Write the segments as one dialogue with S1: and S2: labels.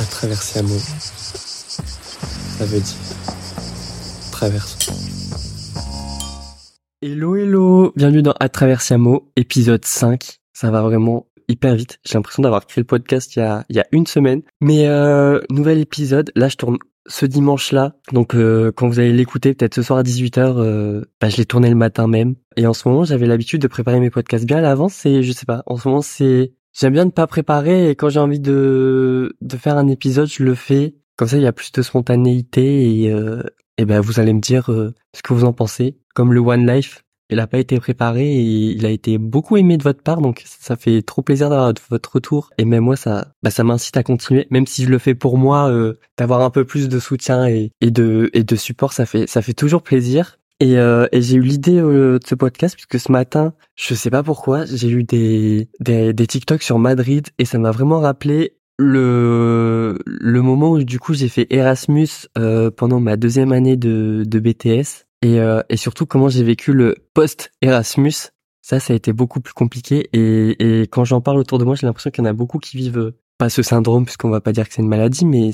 S1: À travers Siamo, ça veut dire traverse. Hello hello, bienvenue dans À travers Siamo, épisode 5. Ça va vraiment hyper vite. J'ai l'impression d'avoir créé le podcast il y a, il y a une semaine. Mais euh, nouvel épisode, là je tourne ce dimanche-là. Donc euh, quand vous allez l'écouter, peut-être ce soir à 18h, euh, bah, je l'ai tourné le matin même. Et en ce moment, j'avais l'habitude de préparer mes podcasts bien à l'avance. Et je sais pas, en ce moment, c'est j'aime bien ne pas préparer. Et quand j'ai envie de de faire un épisode, je le fais. Comme ça, il y a plus de spontanéité. Et euh, et ben vous allez me dire euh, ce que vous en pensez. Comme le One Life, il a pas été préparé et il a été beaucoup aimé de votre part, donc ça fait trop plaisir d'avoir votre retour. Et même moi, ça, bah, ça m'incite à continuer, même si je le fais pour moi, euh, d'avoir un peu plus de soutien et, et de et de support, ça fait ça fait toujours plaisir. Et, euh, et j'ai eu l'idée euh, de ce podcast puisque ce matin, je sais pas pourquoi, j'ai eu des, des des TikTok sur Madrid et ça m'a vraiment rappelé le le moment où du coup j'ai fait Erasmus euh, pendant ma deuxième année de de BTS et, euh, et surtout comment j'ai vécu le post-Erasmus. Ça, ça a été beaucoup plus compliqué. Et, et quand j'en parle autour de moi, j'ai l'impression qu'il y en a beaucoup qui vivent pas ce syndrome, puisqu'on va pas dire que c'est une maladie, mais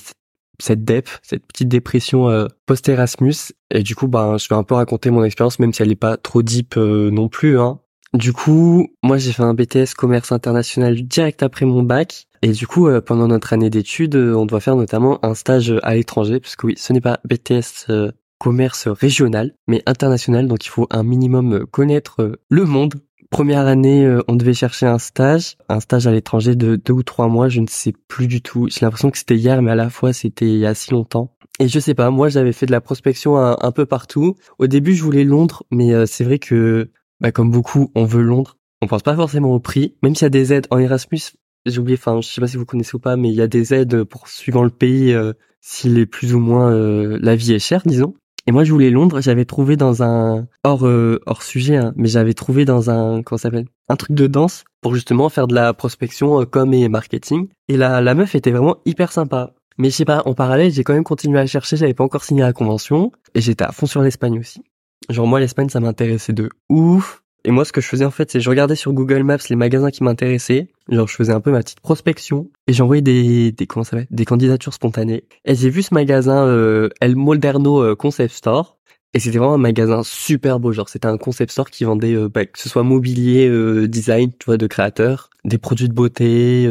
S1: cette dep, cette petite dépression euh, post-Erasmus. Et du coup, ben, je vais un peu raconter mon expérience, même si elle est pas trop deep euh, non plus. Hein. Du coup, moi, j'ai fait un BTS commerce international direct après mon bac. Et du coup, euh, pendant notre année d'études, on doit faire notamment un stage à l'étranger, parce que oui, ce n'est pas BTS commerce régional, mais international, donc il faut un minimum connaître le monde. Première année, on devait chercher un stage, un stage à l'étranger de deux ou trois mois, je ne sais plus du tout. J'ai l'impression que c'était hier, mais à la fois c'était il y a si longtemps. Et je sais pas, moi j'avais fait de la prospection un, peu partout. Au début, je voulais Londres, mais c'est vrai que, bah, comme beaucoup, on veut Londres. On pense pas forcément au prix, même s'il y a des aides en Erasmus. J'ai oublié, enfin, je sais pas si vous connaissez ou pas, mais il y a des aides pour suivant le pays, s'il est plus ou moins la vie est chère, disons. Et moi, je voulais Londres. J'avais trouvé dans un hors euh, hors sujet, hein, mais j'avais trouvé dans un comment s'appelle? Un truc de danse pour justement faire de la prospection euh, com et marketing. Et la la meuf était vraiment hyper sympa. Mais je sais pas, en parallèle, j'ai quand même continué à chercher. J'avais pas encore signé la convention et j'étais à fond sur l'Espagne aussi. Genre moi, l'Espagne, ça m'intéressait de ouf. Et moi, ce que je faisais en fait, c'est je regardais sur Google Maps les magasins qui m'intéressaient. Genre, je faisais un peu ma petite prospection et j'envoyais des, des comment ça des candidatures spontanées. Et j'ai vu ce magasin euh, El Molderno euh, Concept Store. Et c'était vraiment un magasin super beau, genre c'était un concept store qui vendait euh, bah, que ce soit mobilier, euh, design, tu vois, de créateurs, des produits de beauté,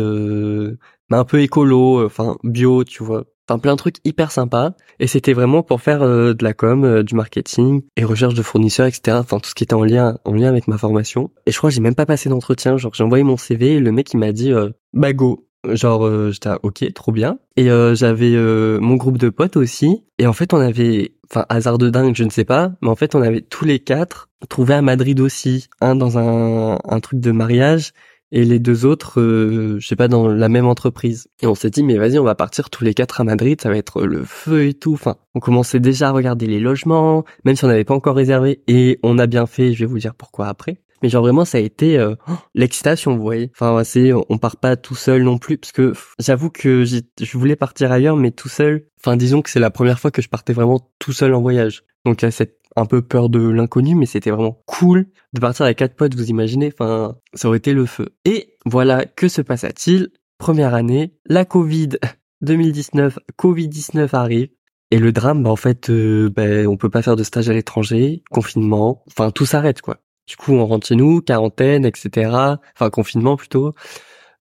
S1: mais un peu écolo, enfin bio, tu vois, Enfin, plein de trucs hyper sympas. Et c'était vraiment pour faire euh, de la com, euh, du marketing et recherche de fournisseurs, etc. Enfin, tout ce qui était en lien, en lien avec ma formation. Et je crois que j'ai même pas passé d'entretien. Genre, j'ai envoyé mon CV et le mec, il m'a dit, euh, bah go. Genre, euh, j'étais, ok, trop bien. Et j'avais mon groupe de potes aussi. Et en fait, on avait, enfin, hasard de dingue, je ne sais pas. Mais en fait, on avait tous les quatre trouvé à Madrid aussi. Un dans un, un truc de mariage et les deux autres, euh, je sais pas, dans la même entreprise. Et on s'est dit, mais vas-y, on va partir tous les quatre à Madrid, ça va être le feu et tout. Enfin, on commençait déjà à regarder les logements, même si on n'avait pas encore réservé. Et on a bien fait, je vais vous dire pourquoi après. Mais genre vraiment, ça a été euh, l'excitation, vous voyez. Enfin, c'est, on part pas tout seul non plus, parce que j'avoue que je voulais partir ailleurs, mais tout seul. Enfin, disons que c'est la première fois que je partais vraiment tout seul en voyage. Donc il cette un peu peur de l'inconnu, mais c'était vraiment cool de partir avec quatre potes, vous imaginez, enfin, ça aurait été le feu. Et voilà, que se passa-t-il? Première année, la Covid 2019, Covid-19 arrive, et le drame, bah en fait, euh, bah, on peut pas faire de stage à l'étranger, confinement, enfin tout s'arrête quoi. Du coup, on rentre chez nous, quarantaine, etc. Enfin confinement plutôt.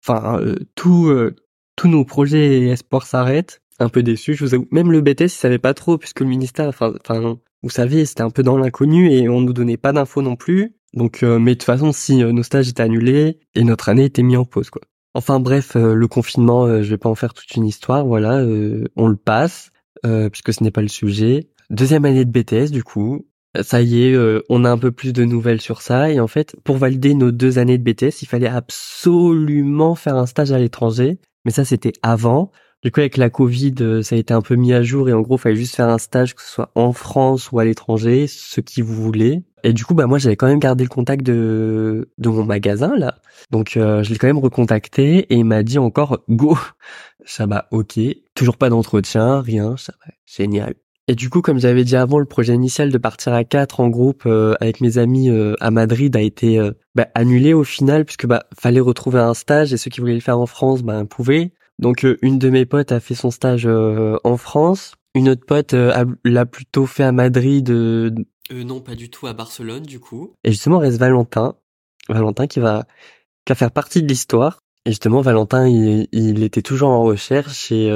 S1: Enfin euh, tout, euh, tous nos projets et espoirs s'arrêtent. Un peu déçu, je vous avoue. Même le BTS, il savait pas trop puisque le ministère, enfin, enfin vous savez, c'était un peu dans l'inconnu et on nous donnait pas d'infos non plus. Donc, euh, mais de toute façon, si euh, nos stages étaient annulés et notre année était mise en pause, quoi. Enfin bref, euh, le confinement, je vais pas en faire toute une histoire, voilà, on le passe puisque ce n'est pas le sujet. Deuxième année de BTS, du coup, ça y est, on a un peu plus de nouvelles sur ça et en fait, pour valider nos deux années de BTS, il fallait absolument faire un stage à l'étranger. Mais ça, c'était avant. Du coup, avec la Covid, euh, ça a été un peu mis à jour et en gros, il fallait juste faire un stage, que ce soit en France ou à l'étranger, ce qui vous voulez. Et du coup, bah moi, j'avais quand même gardé le contact de de mon magasin là, donc euh, je l'ai quand même recontacté et il m'a dit encore go. Ça va, ok. Toujours pas d'entretien, rien. Ça va, génial. Et du coup, comme j'avais dit avant, le projet initial de partir à quatre en groupe euh, avec mes amis à Madrid a été bah, annulé au final puisque bah fallait retrouver un stage et ceux qui voulaient le faire en France, bah pouvaient. Donc une de mes potes a fait son stage en France, une autre pote l'a plutôt fait à Madrid. non, pas du tout à Barcelone du coup. Et justement reste Valentin, Valentin qui va qui va faire partie de l'histoire. Et justement Valentin il, il était toujours en recherche et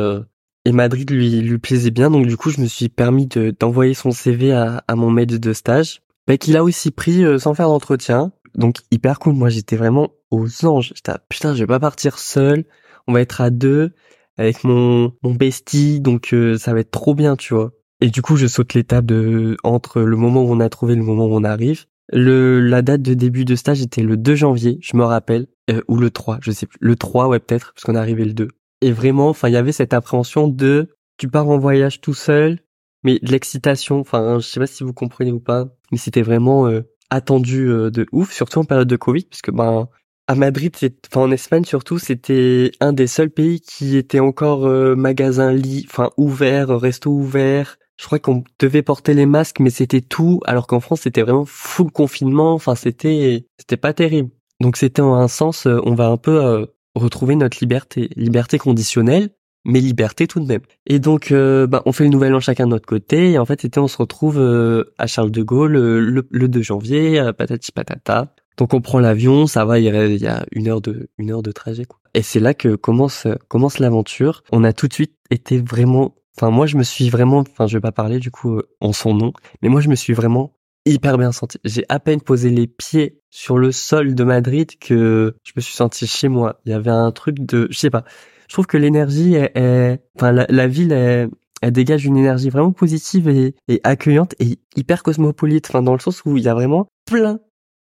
S1: et Madrid lui lui plaisait bien. Donc du coup je me suis permis de d'envoyer son CV à, à mon maître de stage. Bah, qu'il a aussi pris euh, sans faire d'entretien. Donc hyper cool. Moi j'étais vraiment aux anges. J'étais putain je vais pas partir seul on va être à deux avec mon mon bestie donc euh, ça va être trop bien tu vois. Et du coup je saute l'étape de entre le moment où on a trouvé et le moment où on arrive. Le la date de début de stage était le 2 janvier je me rappelle euh, ou le 3 je sais plus. Le 3 ouais peut-être parce qu'on est arrivé le 2 et vraiment, enfin, il y avait cette appréhension de tu pars en voyage tout seul, mais de l'excitation. Enfin, je sais pas si vous comprenez ou pas, mais c'était vraiment euh, attendu euh, de ouf, surtout en période de Covid, puisque ben à Madrid, enfin en Espagne surtout, c'était un des seuls pays qui était encore euh, magasin lit, enfin ouvert, resto ouvert. Je crois qu'on devait porter les masques, mais c'était tout, alors qu'en France c'était vraiment full confinement. Enfin, c'était c'était pas terrible. Donc c'était en un sens, on va un peu retrouver notre liberté, liberté conditionnelle, mais liberté tout de même. Et donc, euh, bah, on fait le nouvel an chacun de notre côté, et en fait, c'était on se retrouve euh, à Charles de Gaulle euh, le, le 2 janvier, patati patata. Donc on prend l'avion, ça va, il y a une heure de une heure de trajet. Quoi. Et c'est là que commence commence l'aventure. On a tout de suite été vraiment, enfin moi je me suis vraiment, enfin je vais pas parler du coup en son nom, mais moi je me suis vraiment hyper bien senti. J'ai à peine posé les pieds sur le sol de Madrid que je me suis senti chez moi. Il y avait un truc de, je sais pas. Je trouve que l'énergie est, enfin la, ville est, elle dégage une énergie vraiment positive et, accueillante et hyper cosmopolite. Enfin dans le sens où il y a vraiment plein,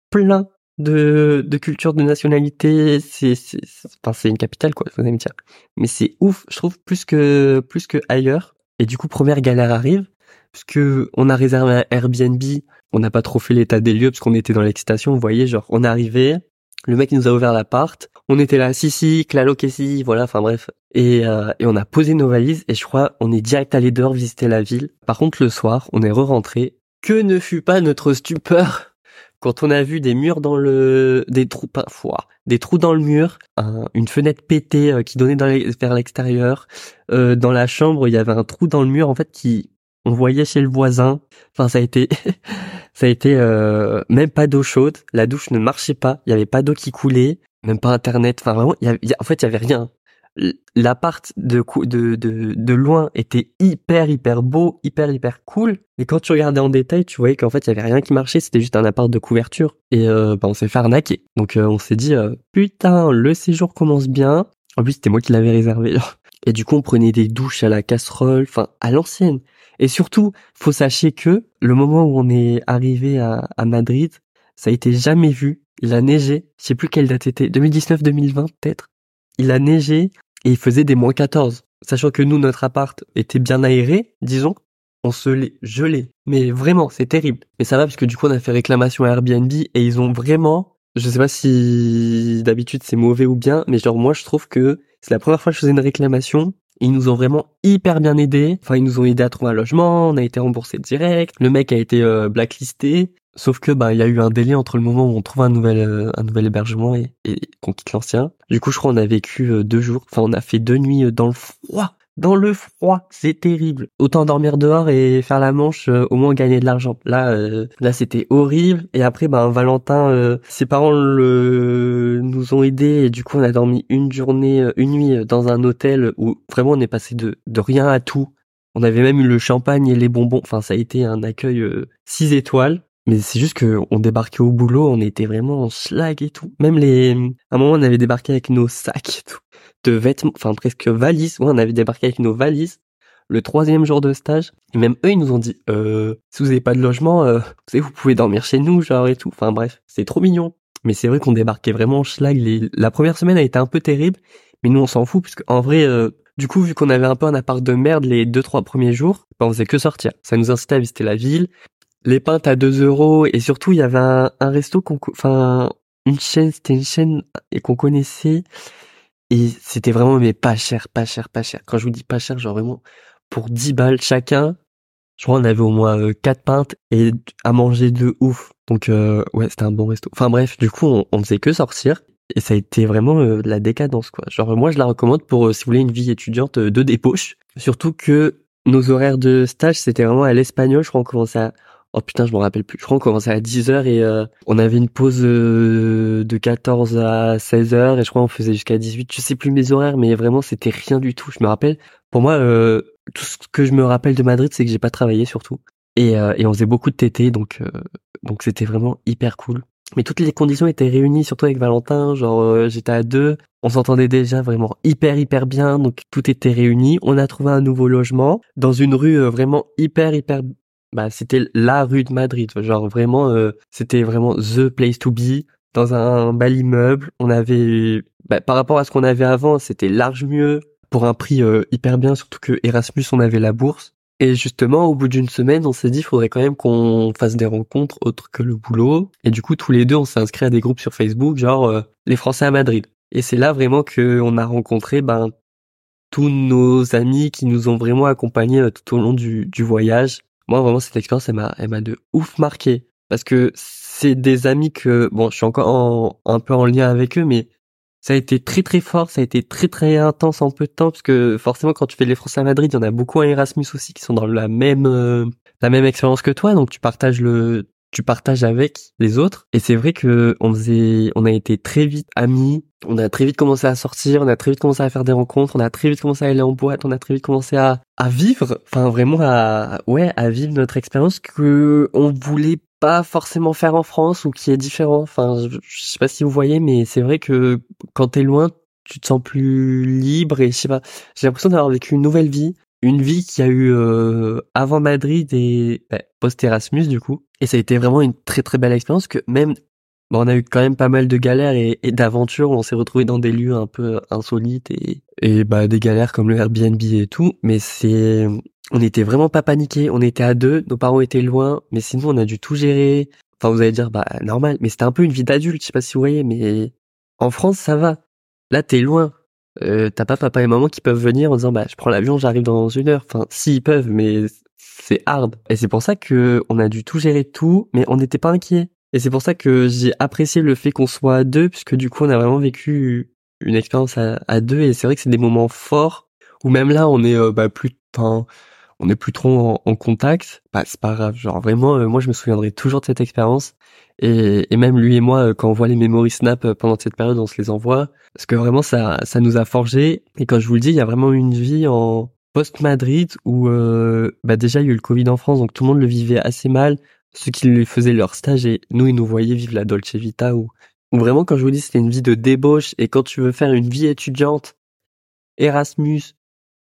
S1: plein de, de cultures, de nationalités. C'est, c'est, enfin c'est une capitale quoi. Vous allez me dire. Mais c'est ouf. Je trouve plus que plus que ailleurs. Et du coup première galère arrive puisque on a réservé un Airbnb on n'a pas trop fait l'état des lieux parce qu'on était dans l'excitation. Vous voyez, genre, on est arrivé, le mec nous a ouvert l'appart, on était là, si si, clalo si, voilà, enfin bref. Et, euh, et on a posé nos valises et je crois on est direct allé dehors visiter la ville. Par contre, le soir, on est re-rentré. Que ne fut pas notre stupeur quand on a vu des murs dans le, des trous, parfois, des trous dans le mur, une fenêtre pétée euh, qui donnait vers l'extérieur. Euh, dans la chambre, il y avait un trou dans le mur en fait qui on voyait chez le voisin. Enfin, ça a été, ça a été euh, même pas d'eau chaude. La douche ne marchait pas. Il y avait pas d'eau qui coulait, même pas internet. Enfin, vraiment, y en fait, il y avait rien. L'appart de, de, de, de loin était hyper, hyper beau, hyper, hyper cool. Et quand tu regardais en détail, tu voyais qu'en fait, il y avait rien qui marchait. C'était juste un appart de couverture. Et euh, bah, on s'est fait arnaquer. Donc, euh, on s'est dit, putain, le séjour commence bien. En plus, c'était moi qui l'avais réservé. Et du coup, on prenait des douches à la casserole, enfin, à l'ancienne. Et surtout, faut sachez que le moment où on est arrivé à, à Madrid, ça a été jamais vu. Il a neigé. Je sais plus quelle date c'était. 2019-2020 peut-être. Il a neigé et il faisait des moins 14. Sachant que nous, notre appart était bien aéré, disons. On se l'est gelé. Mais vraiment, c'est terrible. Mais ça va parce que du coup, on a fait réclamation à Airbnb et ils ont vraiment, je sais pas si d'habitude c'est mauvais ou bien, mais genre moi, je trouve que c'est la première fois que je faisais une réclamation ils nous ont vraiment hyper bien aidés. Enfin, ils nous ont aidé à trouver un logement, on a été remboursé direct. Le mec a été euh, blacklisté. Sauf que bah il y a eu un délai entre le moment où on trouve un nouvel euh, un nouvel hébergement et, et qu'on quitte l'ancien. Du coup, je crois on a vécu euh, deux jours. Enfin, on a fait deux nuits dans le froid dans le froid, c'est terrible. Autant dormir dehors et faire la manche, au moins gagner de l'argent. Là, là c'était horrible. Et après, ben Valentin, ses parents nous ont aidés et du coup on a dormi une journée, une nuit dans un hôtel où vraiment on est passé de de rien à tout. On avait même eu le champagne et les bonbons. Enfin, ça a été un accueil 6 étoiles. Mais c'est juste que on débarquait au boulot, on était vraiment en schlag et tout. Même les, à un moment, on avait débarqué avec nos sacs et tout, de vêtements, enfin presque valises. Ouais, on avait débarqué avec nos valises. Le troisième jour de stage, et même eux, ils nous ont dit, euh, si vous avez pas de logement, euh, vous savez, vous pouvez dormir chez nous, genre et tout. Enfin bref, c'est trop mignon. Mais c'est vrai qu'on débarquait vraiment en schlag. La première semaine a été un peu terrible, mais nous on s'en fout parce qu'en vrai, euh, du coup, vu qu'on avait un peu un appart de merde les deux trois premiers jours, ben, on faisait que sortir. Ça nous incitait à visiter la ville, les pintes à 2 euros et surtout il y avait un, resto qu'on enfin une chaîne c'était une chaîne et qu'on connaissait et c'était vraiment mais pas cher pas cher pas cher. Quand je vous dis pas cher genre vraiment pour 10 balles chacun je crois on avait au moins euh, 4 pintes et à manger de ouf. Donc euh, ouais c'était un bon resto. Enfin bref du coup on, on faisait que sortir et ça a été vraiment euh, la décadence quoi. Genre moi je la recommande pour si vous voulez une vie étudiante de débauche, surtout que nos horaires de stage c'était vraiment à l'espagnol, je crois on commençait à Oh putain, je me rappelle plus. Je crois qu'on commençait à 10h et euh, on avait une pause euh, de 14 à 16h et je crois on faisait jusqu'à 18. Je sais plus mes horaires mais vraiment c'était rien du tout. Je me rappelle. Pour moi, euh, tout ce que je me rappelle de Madrid, c'est que j'ai pas travaillé surtout. Et, et on faisait beaucoup de TT donc donc c'était vraiment hyper cool. Mais toutes les conditions étaient réunies, surtout avec Valentin. Genre j'étais à deux, on s'entendait déjà vraiment hyper hyper bien, donc tout était réuni. On a trouvé un nouveau logement dans une rue vraiment hyper hyper bah c'était la rue de Madrid. Genre vraiment euh, c'était vraiment the place to be. Dans un bel immeuble on avait bah, par rapport à ce qu'on avait avant c'était large mieux pour un prix euh, hyper bien surtout que Erasmus on avait la bourse. Et justement au bout d'une semaine on s'est dit il faudrait quand même qu'on fasse des rencontres autres que le boulot. Et du coup tous les deux on s'est inscrit à des groupes sur Facebook genre euh, les Français à Madrid. Et c'est là vraiment que on a rencontré ben tous nos amis qui nous ont vraiment accompagnés tout au long du, du voyage moi vraiment cette expérience elle m'a elle m'a de ouf marqué. Parce que c'est des amis que bon je suis encore un peu en lien avec eux mais ça a été très très fort ça a été très très intense en peu de temps parce que forcément quand tu fais les Français à Madrid il y en a beaucoup à Erasmus aussi qui sont dans la même euh, la même expérience que toi donc tu partages le tu partages avec les autres. Et c'est vrai que on faisait on a été très vite amis. On a très vite commencé à sortir on a très vite commencé à faire des rencontres on a très vite commencé à aller en boîte on a très vite commencé à à vivre enfin vraiment à ouais à vivre notre expérience que on voulait pas forcément faire en France ou qui est différent. Enfin je, sais pas si vous voyez mais c'est vrai que quand t'es loin tu te sens plus libre et je sais pas j'ai l'impression d'avoir vécu une nouvelle vie une vie qui a eu euh, avant Madrid et bah, post Erasmus du coup. Et ça a été vraiment une très très belle expérience que même bah, on a eu quand même pas mal de galères et, d'aventures on s'est retrouvé dans des lieux un peu insolites et et bah des galères comme le Airbnb et tout. Mais c'est on n'était vraiment pas paniqué on était à deux. Nos parents étaient loin. Mais sinon on a dû tout gérer. Enfin vous allez dire bah normal. Mais c'était un peu une vie d'adulte. Je sais pas si vous voyez mais en France ça va. Là t'es loin euh, t'as pas papa et maman qui peuvent venir en disant bah je prends l'avion, j'arrive dans une heure. Enfin, si peuvent, mais c'est hard. Et c'est pour ça que on a dû tout gérer tout, mais on n'était pas inquiet. Et c'est pour ça que j'ai apprécié le fait qu'on soit à deux, puisque du coup on a vraiment vécu une expérience à, deux. Et c'est vrai que c'est des moments forts où même là on est euh, bah, plus, enfin, on est plus trop en, contact. Bah c'est pas grave. Genre vraiment, euh, moi je me souviendrai toujours de cette expérience. Et, et, même lui et moi, quand on voit les memory snap euh, pendant cette période, on se les envoie. Parce que vraiment, ça, ça nous a forgé. Et quand je vous le dis, il y a vraiment une vie en post-Madrid où euh, bah déjà, il y a eu le Covid en France, donc tout le monde le vivait assez mal. Ceux qui lui faisaient leur stage et nous, ils nous voyaient vivre la Dolce Vita où vraiment, quand je vous dis, c'était une vie de débauche. Et quand tu veux faire une vie étudiante, Erasmus,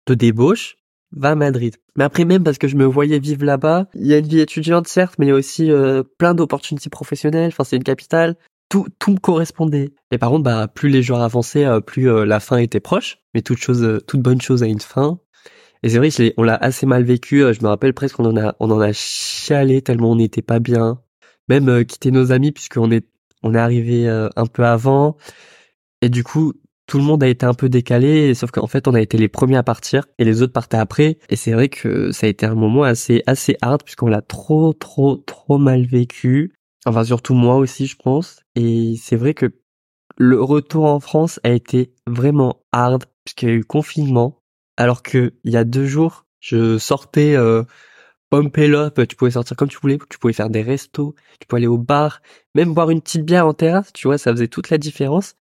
S1: de débauche, va à Madrid. Mais après même parce que je me voyais vivre là-bas, il y a une vie étudiante certes, mais il y a aussi euh, plein d'opportunités professionnelles. Enfin, c'est une capitale. Tout, tout me correspondait. Et par contre, bah, plus les jours avançaient, euh, plus euh, la fin était proche. Mais toute chose, toute bonne chose a une fin. Et c'est vrai, on l'a assez mal vécu. Je me rappelle presque qu'on en a, on en a chialé tellement on n'était pas bien. Même quitter nos amis puisqu'on est, on est arrivé un peu avant. Et du coup, tout le monde a été un peu décalé, sauf qu'en fait on a été les premiers à partir et les autres partaient après. Et c'est vrai que ça a été un moment assez assez hard puisqu'on l'a trop trop trop mal vécu. Enfin surtout moi aussi je pense. Et c'est vrai que le retour en France a été vraiment hard puisqu'il y a eu confinement. Alors que il y a deux jours je sortais euh, tu pouvais sortir comme tu voulais, tu pouvais faire des restos, tu pouvais aller au bar, même boire une petite bière en terrasse, tu vois, ça faisait toute la différence.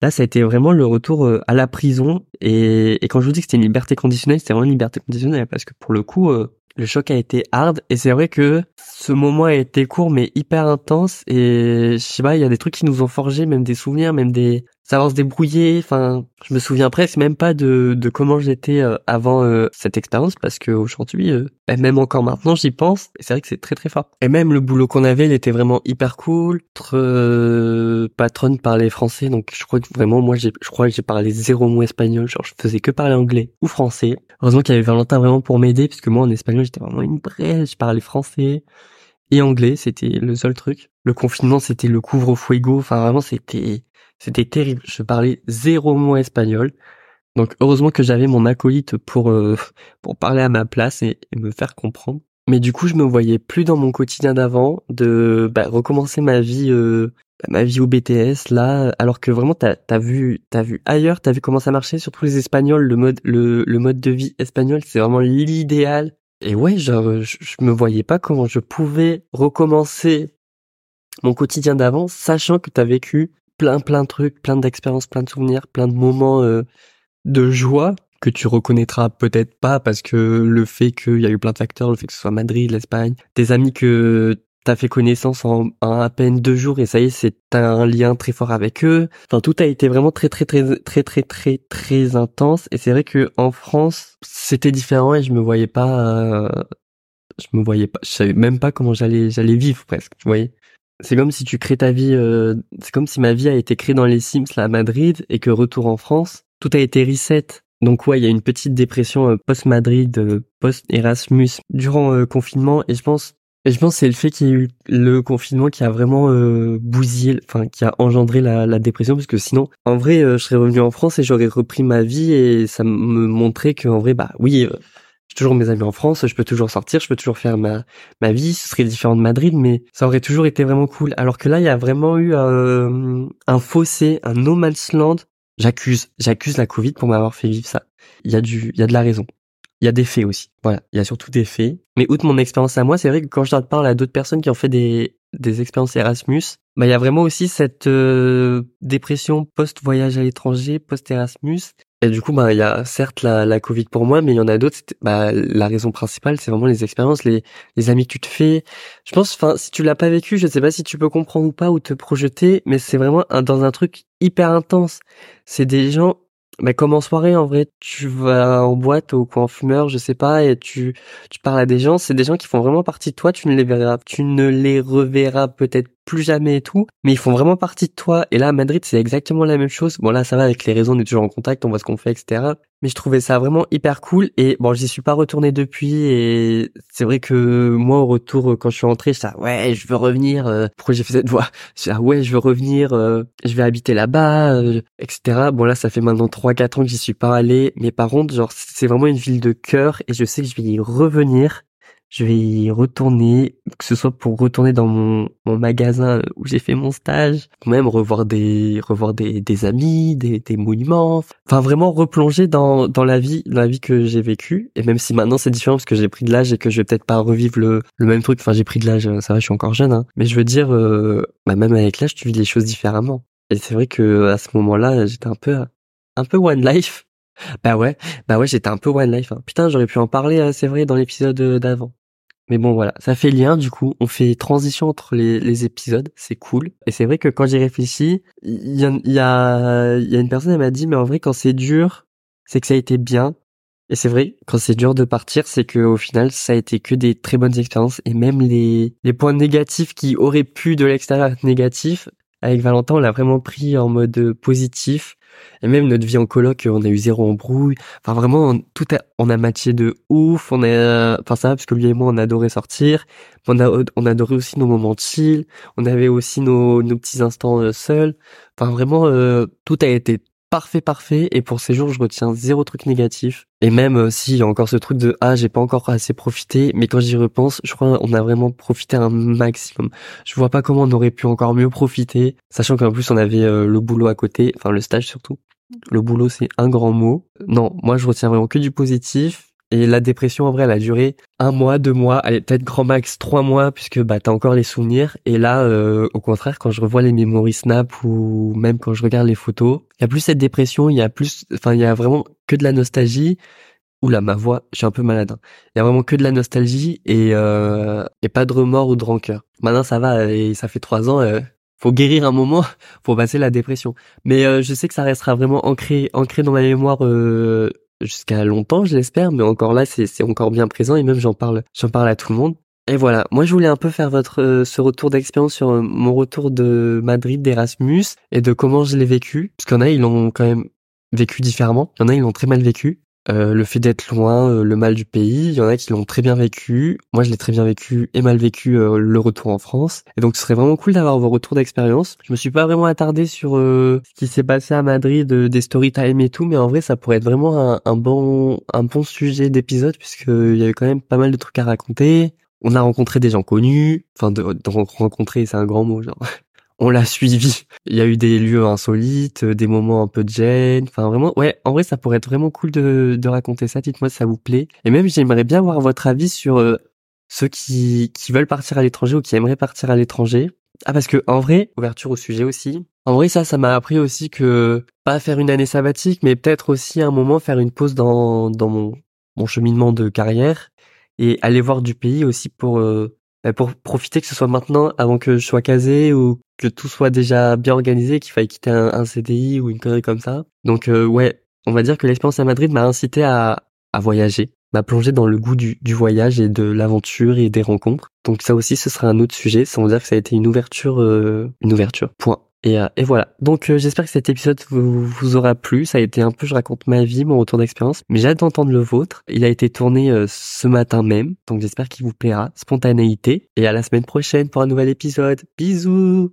S1: Là, ça a été vraiment le retour euh, à la prison. Et, quand je vous dis que c'était une liberté conditionnelle, c'était vraiment une liberté conditionnelle parce que pour le coup, euh, le choc a été hard. Et c'est vrai que ce moment a été court mais hyper intense. Et je sais pas, il y a des trucs qui nous ont forgé, même des souvenirs, même des savoir se débrouiller. Enfin, je me souviens presque même pas de, de comment j'étais euh, avant euh, cette expérience parce que aujourd'hui, euh, même encore maintenant, j'y pense. Et c'est vrai que c'est très très fort. Et même le boulot qu'on avait, il était vraiment hyper cool. Notre patronne parlait français, donc je crois que vraiment, moi, j'ai, je crois que j'ai parlé zéro mot espagnol. Genre, je faisais que parler anglais ou français. Heureusement qu'il y avait Valentin vraiment pour m'aider, puisque moi en espagnol, j'étais vraiment une brèche. Je parlais français et anglais, c'était le seul truc. Le confinement, c'était le couvre-fuego. Enfin, vraiment, c'était c'était terrible. Je parlais zéro mot espagnol. Donc heureusement que j'avais mon acolyte pour euh, pour parler à ma place et, me faire comprendre. Mais du coup, je me voyais plus dans mon quotidien d'avant, de bah, recommencer ma vie, euh, ma vie au BTS là, alors que vraiment t'as as vu, t'as vu ailleurs, t'as vu comment ça marchait, surtout les Espagnols, le mode, le, le mode de vie espagnol, c'est vraiment l'idéal. Et ouais, genre, je, je me voyais pas comment je pouvais recommencer mon quotidien d'avant, sachant que t'as vécu plein plein de trucs, plein d'expériences, plein de souvenirs, plein de moments euh, de joie que tu reconnaîtras peut-être pas parce que le fait qu'il y a eu plein de facteurs, le fait que ce soit Madrid, l'Espagne, des amis que t'as fait connaissance en, à peine deux jours et ça y est, c'est un lien très fort avec eux. Enfin, tout a été vraiment très très très très très très très intense et c'est vrai que en France, c'était différent et je me voyais pas, euh, je me voyais pas, je savais même pas comment j'allais j'allais vivre presque, tu voyais. C'est comme si tu crées ta vie, euh, c'est comme si ma vie a été créée dans les Sims là à Madrid et que retour en France, tout a été reset. Donc ouais, il y a une petite dépression euh, post-Madrid, euh, post-Erasmus durant le confinement et je pense et je pense c'est le fait qu'il y ait eu le confinement qui a vraiment bousillé, enfin qui a engendré la, la, dépression parce que sinon en vrai je serais revenu en France et j'aurais repris ma vie et ça me montrait que en vrai bah oui j'ai toujours mes amis en France, je peux toujours sortir, je peux toujours faire ma ma vie, ce serait différent de Madrid, mais ça aurait toujours été vraiment cool. Alors que là, il y a vraiment eu euh, un fossé, un no man's land. J'accuse, j'accuse la Covid pour m'avoir fait vivre ça. Il y a du, il y a de la raison. Il y a des faits aussi. Voilà, il y a surtout des faits. Mais outre mon expérience à moi, c'est vrai que quand je parle à d'autres personnes qui ont fait des des expériences Erasmus, bah il y a vraiment aussi cette euh, dépression post voyage à l'étranger, post Erasmus et du coup, bah, il y a certes la, la Covid pour moi, mais il y en a d'autres. Bah, la raison principale, c'est vraiment les expériences, les, les amis que tu te fais. Je pense, enfin, si tu l'as pas vécu, je sais pas si tu peux comprendre ou pas ou te projeter, mais c'est vraiment dans un truc hyper intense. C'est des gens mais comme en soirée, en vrai, tu vas en boîte ou en fumeur, je sais pas, et tu, tu parles à des gens, c'est des gens qui font vraiment partie de toi, tu ne les verras, tu ne les reverras peut-être plus jamais et tout, mais ils font vraiment partie de toi. Et là, Madrid, c'est exactement la même chose. Bon, là, ça va avec les réseaux, on est toujours en contact, on voit ce qu'on fait, etc. Mais je trouvais ça vraiment hyper cool. Et bon, j'y suis pas retourné depuis. Et c'est vrai que moi, au retour, quand je suis rentré, je ouais, je veux revenir. Euh, pourquoi j'ai fait cette voix Je ouais, je veux revenir. Euh, je vais habiter là-bas, euh, etc. Bon, là, ça fait maintenant 3-4 ans que j'y suis pas allé. Mais par contre, genre, c'est vraiment une ville de cœur. Et je sais que je vais y revenir je vais y retourner, que ce soit pour retourner dans mon, mon magasin où j'ai fait mon stage, ou même revoir des revoir des, des amis, des, des monuments, enfin vraiment replonger dans, dans la vie, dans la vie que j'ai vécue. Et même si maintenant c'est différent parce que j'ai pris de l'âge et que je vais peut-être pas revivre le, le même truc. Enfin j'ai pris de l'âge, ça va, je suis encore jeune, hein. Mais je veux dire, euh, bah, même avec l'âge, tu vis les choses différemment. Et c'est vrai que à ce moment-là, j'étais un peu un peu one life. Bah ouais, bah ouais, j'étais un peu one life. Hein. Putain, j'aurais pu en parler, euh, c'est vrai, dans l'épisode euh, d'avant. Mais bon, voilà, ça fait lien du coup. On fait transition entre les, épisodes, c'est cool. Et c'est vrai que quand j'y réfléchis, il y a, y, a, y a une personne qui m'a dit, mais en vrai, quand c'est dur, c'est que ça a été bien. Et c'est vrai, quand c'est dur de partir, c'est que au final, ça a été que des très bonnes expériences. Et même les, les points négatifs qui auraient pu de l'extérieur être négatifs, avec Valentin, on l'a vraiment pris en mode positif. Et même notre vie en coloc, on a eu zéro embrouille. Enfin vraiment, tout a, on a matché de ouf. On a, enfin ça, parce que lui et moi, on adorait sortir. On a, on adorait aussi nos moments de chill. On avait aussi nos, nos petits instants euh, seuls. Enfin vraiment, euh, tout a été parfait, parfait. Et pour ces jours, je retiens zéro truc négatif. Et même euh, si y a encore ce truc de ah, j'ai pas encore assez profité. Mais quand j'y repense, je crois qu'on a vraiment profité un maximum. Je vois pas comment on aurait pu encore mieux profiter, sachant qu'en plus on avait euh, le boulot à côté, enfin le stage surtout. Le boulot, c'est un grand mot. Non, moi je retiens vraiment que du positif. Et la dépression, en vrai, elle a duré un mois, deux mois, allez, peut-être grand max trois mois, puisque bah t'as encore les souvenirs. Et là, euh, au contraire, quand je revois les mémories Snap ou même quand je regarde les photos, il y a plus cette dépression, il y a plus, enfin, il y a vraiment que de la nostalgie. Oula, ma voix, je suis un peu malade. Hein. Il y a vraiment que de la nostalgie et euh, et pas de remords ou de rancœur. Maintenant, ça va et ça fait trois ans. Euh, faut guérir un moment pour passer la dépression. Mais euh, je sais que ça restera vraiment ancré ancré dans ma mémoire euh, jusqu'à longtemps, je l'espère, mais encore là, c'est encore bien présent et même j'en parle, j'en parle à tout le monde. Et voilà, moi je voulais un peu faire votre euh, ce retour d'expérience sur euh, mon retour de Madrid d'Erasmus et de comment je l'ai vécu, parce qu'il y en a ils l'ont quand même vécu différemment, il y en a ils l'ont très mal vécu, euh, le fait d'être loin, euh, le mal du pays. Il y en a qui l'ont très bien vécu. Moi, je l'ai très bien vécu et mal vécu euh, le retour en France. Et donc, ce serait vraiment cool d'avoir vos retours d'expérience. Je me suis pas vraiment attardé sur ce qui s'est passé à Madrid, des story time et tout, mais en vrai, ça pourrait être vraiment un, bon, un bon sujet d'épisode puisque il y avait quand même pas mal de trucs à raconter. on a rencontré des gens connus, enfin de, de rencontrer c'est un grand mot genre. On l'a suivi. Il y a eu des lieux insolites, des moments un peu de gêne. Enfin vraiment, ouais. En vrai, ça pourrait être vraiment cool de, de raconter ça. Dites-moi si ça vous plaît. Et même, j'aimerais bien avoir votre avis sur euh, ceux qui qui veulent partir à l'étranger ou qui aimeraient partir à l'étranger. Ah parce que en vrai, ouverture au sujet aussi. En vrai, ça, ça m'a appris aussi que pas faire une année sabbatique, mais peut-être aussi un moment faire une pause dans dans mon mon cheminement de carrière et aller voir du pays aussi pour euh, pour profiter que ce soit maintenant avant que je sois casé ou que tout soit déjà bien organisé, qu'il faille quitter un, CDI ou une connerie comme ça. Donc euh, ouais, on va dire que l'expérience à Madrid m'a incité à, à voyager, m'a plongé dans le goût du, du voyage et de l'aventure et des rencontres. Donc ça aussi, ce sera un autre sujet. Veut dire que ça a été une ouverture, euh, une ouverture. Point. Et, euh, et voilà. Donc euh, j'espère que cet épisode vous, vous, aura plu. Ça a été un peu, je raconte ma vie, mon retour d'expérience. Mais j'ai hâte d'entendre le vôtre. Il a été tourné euh, ce matin même. Donc j'espère qu'il vous plaira. Spontanéité. Et à la semaine prochaine pour un nouvel épisode. Bisous